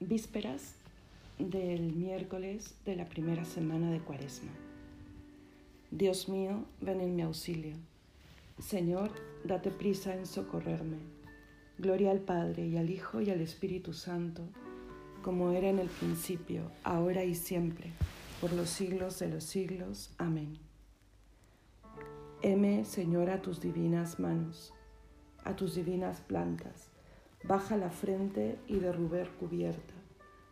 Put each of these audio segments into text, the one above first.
Vísperas del miércoles de la primera semana de Cuaresma. Dios mío, ven en mi auxilio. Señor, date prisa en socorrerme. Gloria al Padre y al Hijo y al Espíritu Santo, como era en el principio, ahora y siempre, por los siglos de los siglos. Amén. Heme, Señor, a tus divinas manos, a tus divinas plantas. Baja la frente y de cubierta,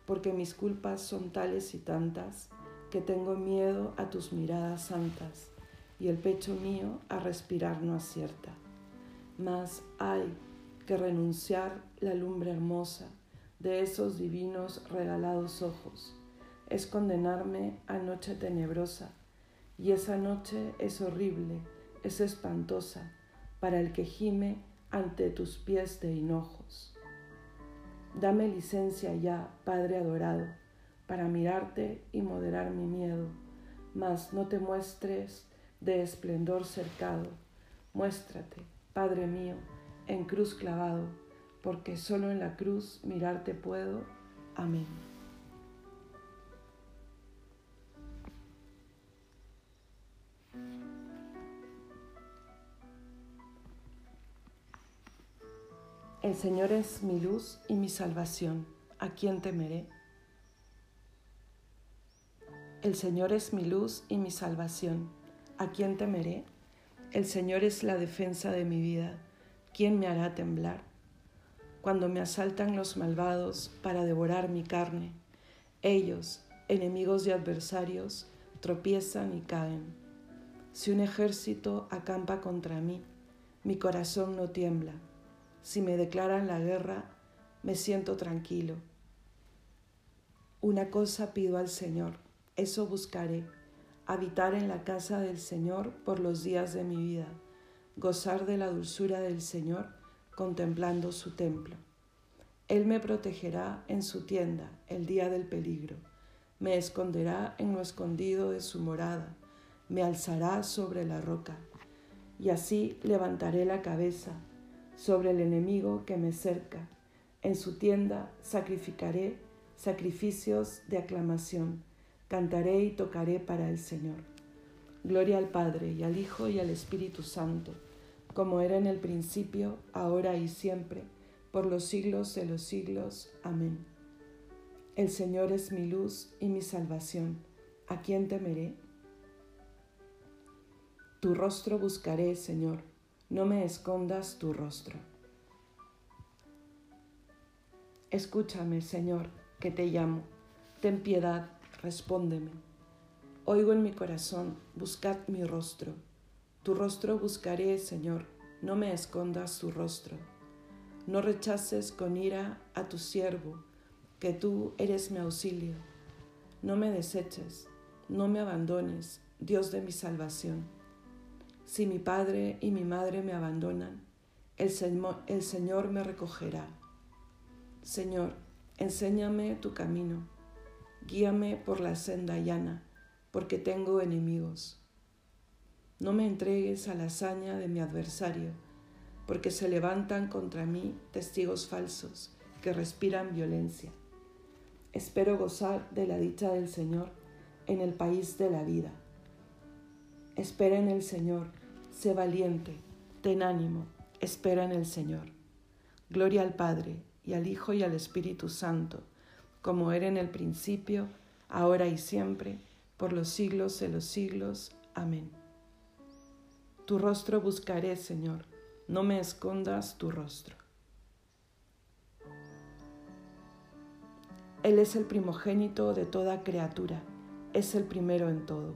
porque mis culpas son tales y tantas que tengo miedo a tus miradas santas y el pecho mío a respirar no acierta. Mas hay que renunciar la lumbre hermosa de esos divinos regalados ojos. Es condenarme a noche tenebrosa, y esa noche es horrible, es espantosa para el que gime ante tus pies de hinojos. Dame licencia ya, Padre adorado, para mirarte y moderar mi miedo, mas no te muestres de esplendor cercado. Muéstrate, Padre mío, en cruz clavado, porque solo en la cruz mirarte puedo. Amén. El Señor es mi luz y mi salvación. ¿A quién temeré? El Señor es mi luz y mi salvación. ¿A quién temeré? El Señor es la defensa de mi vida. ¿Quién me hará temblar? Cuando me asaltan los malvados para devorar mi carne, ellos, enemigos y adversarios, tropiezan y caen. Si un ejército acampa contra mí, mi corazón no tiembla. Si me declaran la guerra, me siento tranquilo. Una cosa pido al Señor, eso buscaré habitar en la casa del Señor por los días de mi vida, gozar de la dulzura del Señor contemplando su templo. Él me protegerá en su tienda el día del peligro, me esconderá en lo escondido de su morada, me alzará sobre la roca, y así levantaré la cabeza sobre el enemigo que me cerca. En su tienda sacrificaré sacrificios de aclamación cantaré y tocaré para el Señor. Gloria al Padre y al Hijo y al Espíritu Santo, como era en el principio, ahora y siempre, por los siglos de los siglos. Amén. El Señor es mi luz y mi salvación. ¿A quién temeré? Tu rostro buscaré, Señor, no me escondas tu rostro. Escúchame, Señor, que te llamo. Ten piedad respóndeme. Oigo en mi corazón, buscad mi rostro. Tu rostro buscaré, Señor, no me escondas tu rostro. No rechaces con ira a tu siervo, que tú eres mi auxilio. No me deseches, no me abandones, Dios de mi salvación. Si mi padre y mi madre me abandonan, el Señor, me recogerá. Señor, enséñame tu camino Guíame por la senda llana, porque tengo enemigos. No me entregues a la hazaña de mi adversario, porque se levantan contra mí testigos falsos que respiran violencia. Espero gozar de la dicha del Señor en el país de la vida. Espera en el Señor, sé valiente, ten ánimo, espera en el Señor. Gloria al Padre, y al Hijo y al Espíritu Santo como era en el principio, ahora y siempre, por los siglos de los siglos. Amén. Tu rostro buscaré, Señor, no me escondas tu rostro. Él es el primogénito de toda criatura, es el primero en todo.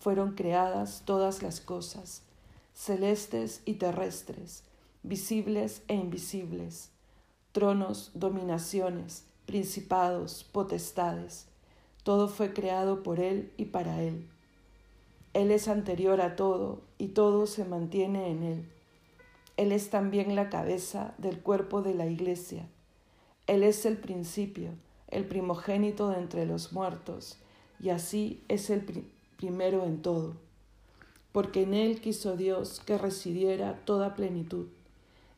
fueron creadas todas las cosas, celestes y terrestres, visibles e invisibles, tronos, dominaciones, principados, potestades. Todo fue creado por Él y para Él. Él es anterior a todo y todo se mantiene en Él. Él es también la cabeza del cuerpo de la iglesia. Él es el principio, el primogénito de entre los muertos, y así es el primero en todo. Porque en Él quiso Dios que residiera toda plenitud,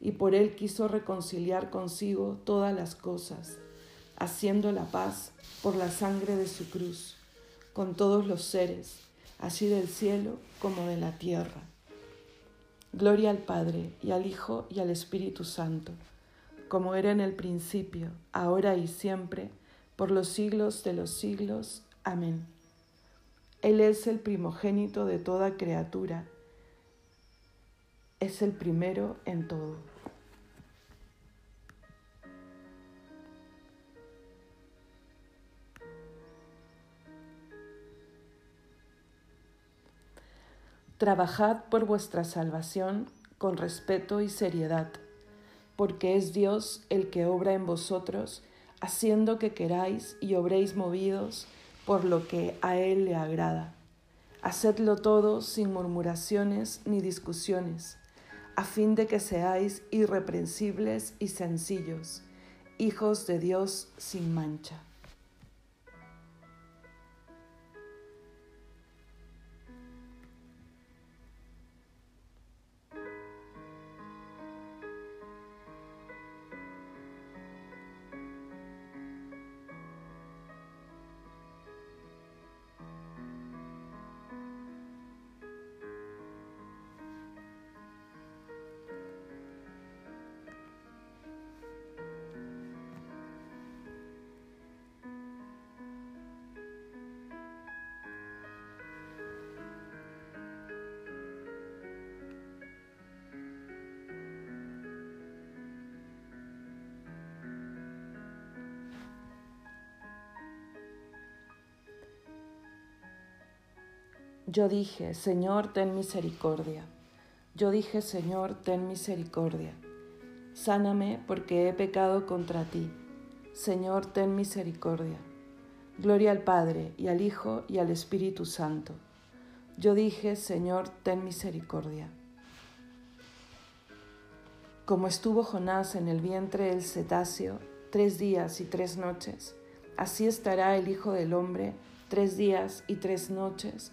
y por Él quiso reconciliar consigo todas las cosas, haciendo la paz por la sangre de su cruz, con todos los seres, así del cielo como de la tierra Gloria al Padre y al Hijo y al Espíritu Santo, como era en el principio, ahora y siempre, por los siglos de los siglos. Amén. Él es el primogénito de toda criatura, es el primero en todo. Trabajad por vuestra salvación con respeto y seriedad, porque es Dios el que obra en vosotros, haciendo que queráis y obréis movidos por lo que a Él le agrada. Hacedlo todo sin murmuraciones ni discusiones, a fin de que seáis irreprensibles y sencillos, hijos de Dios sin mancha. Yo dije, Señor, ten misericordia. Yo dije, Señor, ten misericordia. Sáname porque he pecado contra ti. Señor, ten misericordia. Gloria al Padre, y al Hijo, y al Espíritu Santo. Yo dije, Señor, ten misericordia. Como estuvo Jonás en el vientre del cetáceo tres días y tres noches, así estará el Hijo del Hombre tres días y tres noches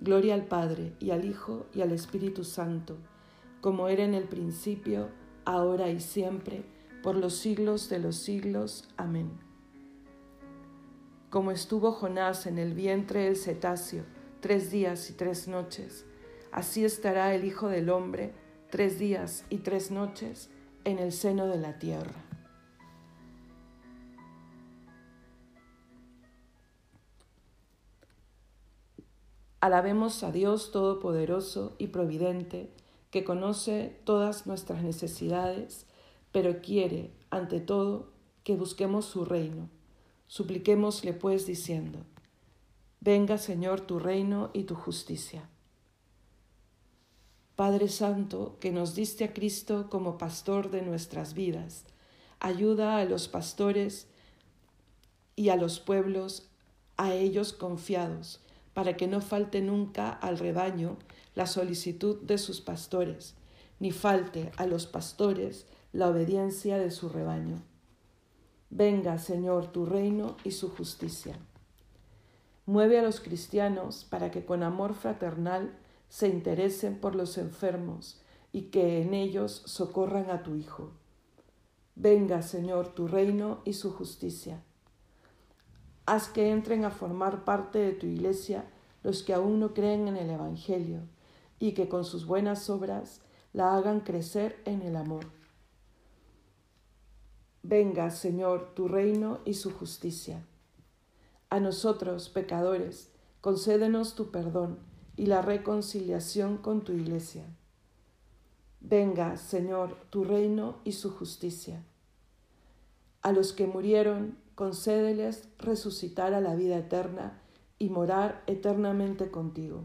Gloria al Padre, y al Hijo, y al Espíritu Santo, como era en el principio, ahora y siempre, por los siglos de los siglos. Amén. Como estuvo Jonás en el vientre del cetáceo tres días y tres noches, así estará el Hijo del Hombre tres días y tres noches en el seno de la tierra. Alabemos a Dios Todopoderoso y Providente, que conoce todas nuestras necesidades, pero quiere, ante todo, que busquemos su reino. Supliquémosle pues diciendo, Venga Señor tu reino y tu justicia. Padre Santo, que nos diste a Cristo como pastor de nuestras vidas, ayuda a los pastores y a los pueblos, a ellos confiados, para que no falte nunca al rebaño la solicitud de sus pastores, ni falte a los pastores la obediencia de su rebaño. Venga, Señor, tu reino y su justicia. Mueve a los cristianos para que con amor fraternal se interesen por los enfermos y que en ellos socorran a tu Hijo. Venga, Señor, tu reino y su justicia. Haz que entren a formar parte de tu iglesia los que aún no creen en el Evangelio y que con sus buenas obras la hagan crecer en el amor. Venga, Señor, tu reino y su justicia. A nosotros, pecadores, concédenos tu perdón y la reconciliación con tu iglesia. Venga, Señor, tu reino y su justicia. A los que murieron, concédeles resucitar a la vida eterna y morar eternamente contigo.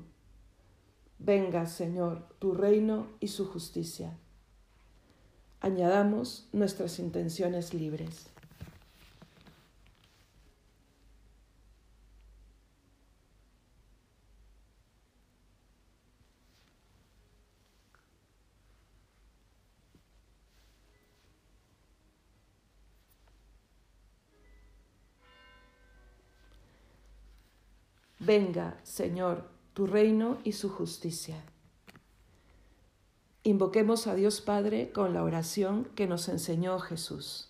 Venga, Señor, tu reino y su justicia. Añadamos nuestras intenciones libres. Venga, Señor, tu reino y su justicia. Invoquemos a Dios Padre con la oración que nos enseñó Jesús.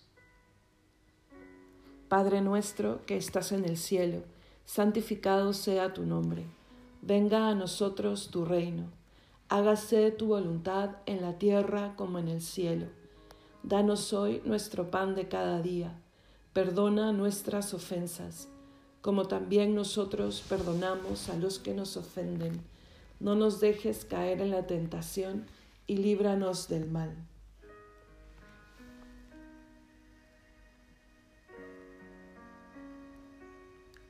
Padre nuestro que estás en el cielo, santificado sea tu nombre. Venga a nosotros tu reino. Hágase tu voluntad en la tierra como en el cielo. Danos hoy nuestro pan de cada día. Perdona nuestras ofensas como también nosotros perdonamos a los que nos ofenden. No nos dejes caer en la tentación y líbranos del mal.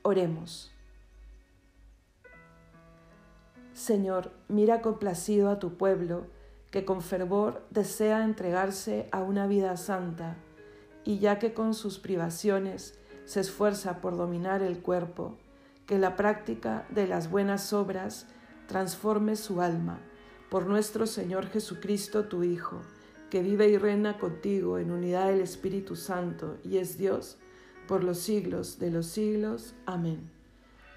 Oremos. Señor, mira complacido a tu pueblo, que con fervor desea entregarse a una vida santa, y ya que con sus privaciones se esfuerza por dominar el cuerpo, que la práctica de las buenas obras transforme su alma por nuestro Señor Jesucristo, tu Hijo, que vive y reina contigo en unidad del Espíritu Santo y es Dios por los siglos de los siglos. Amén.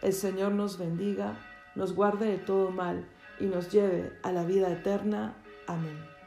El Señor nos bendiga, nos guarde de todo mal y nos lleve a la vida eterna. Amén.